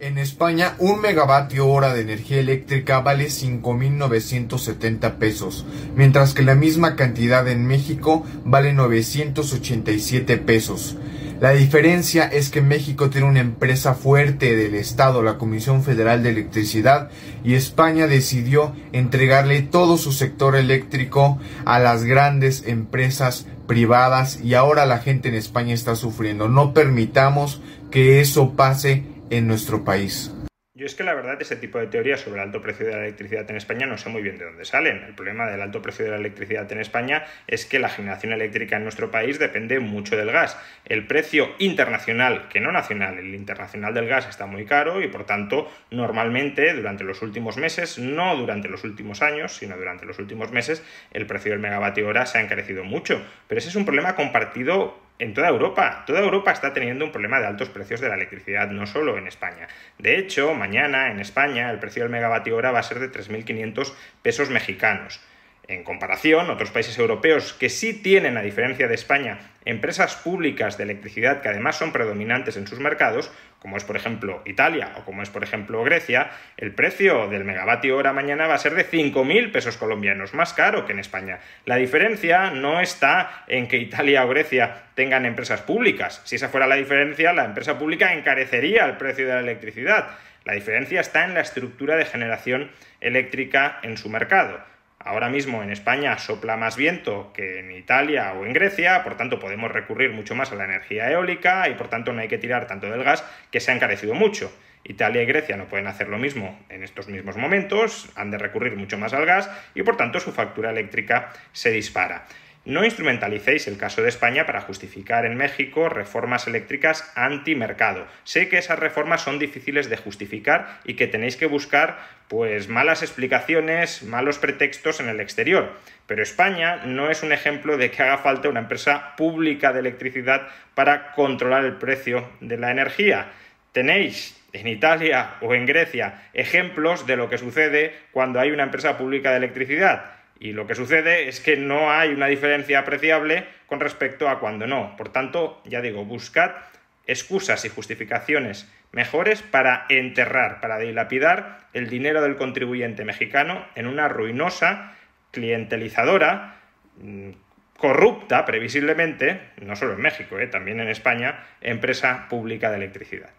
En España, un megavatio hora de energía eléctrica vale 5.970 pesos, mientras que la misma cantidad en México vale 987 pesos. La diferencia es que México tiene una empresa fuerte del Estado, la Comisión Federal de Electricidad, y España decidió entregarle todo su sector eléctrico a las grandes empresas privadas y ahora la gente en España está sufriendo. No permitamos que eso pase en nuestro país. Yo es que la verdad ese tipo de teorías sobre el alto precio de la electricidad en España no sé muy bien de dónde salen. El problema del alto precio de la electricidad en España es que la generación eléctrica en nuestro país depende mucho del gas. El precio internacional, que no nacional, el internacional del gas está muy caro y por tanto normalmente durante los últimos meses, no durante los últimos años, sino durante los últimos meses, el precio del megavatio hora se ha encarecido mucho. Pero ese es un problema compartido en toda Europa. Toda Europa está teniendo un problema de altos precios de la electricidad, no solo en España. De hecho, mañana en España el precio del megavatio hora va a ser de 3.500 pesos mexicanos. En comparación, otros países europeos que sí tienen, a diferencia de España, empresas públicas de electricidad que además son predominantes en sus mercados, como es por ejemplo Italia o como es por ejemplo Grecia, el precio del megavatio hora mañana va a ser de 5.000 pesos colombianos, más caro que en España. La diferencia no está en que Italia o Grecia tengan empresas públicas. Si esa fuera la diferencia, la empresa pública encarecería el precio de la electricidad. La diferencia está en la estructura de generación eléctrica en su mercado. Ahora mismo en España sopla más viento que en Italia o en Grecia, por tanto podemos recurrir mucho más a la energía eólica y por tanto no hay que tirar tanto del gas que se ha encarecido mucho. Italia y Grecia no pueden hacer lo mismo en estos mismos momentos, han de recurrir mucho más al gas y por tanto su factura eléctrica se dispara. No instrumentalicéis el caso de España para justificar en México reformas eléctricas antimercado. Sé que esas reformas son difíciles de justificar y que tenéis que buscar pues malas explicaciones, malos pretextos en el exterior. Pero España no es un ejemplo de que haga falta una empresa pública de electricidad para controlar el precio de la energía. Tenéis en Italia o en Grecia ejemplos de lo que sucede cuando hay una empresa pública de electricidad y lo que sucede es que no hay una diferencia apreciable con respecto a cuando no. Por tanto, ya digo, buscad excusas y justificaciones mejores para enterrar, para dilapidar el dinero del contribuyente mexicano en una ruinosa, clientelizadora, mm, corrupta, previsiblemente, no solo en México, eh, también en España, empresa pública de electricidad.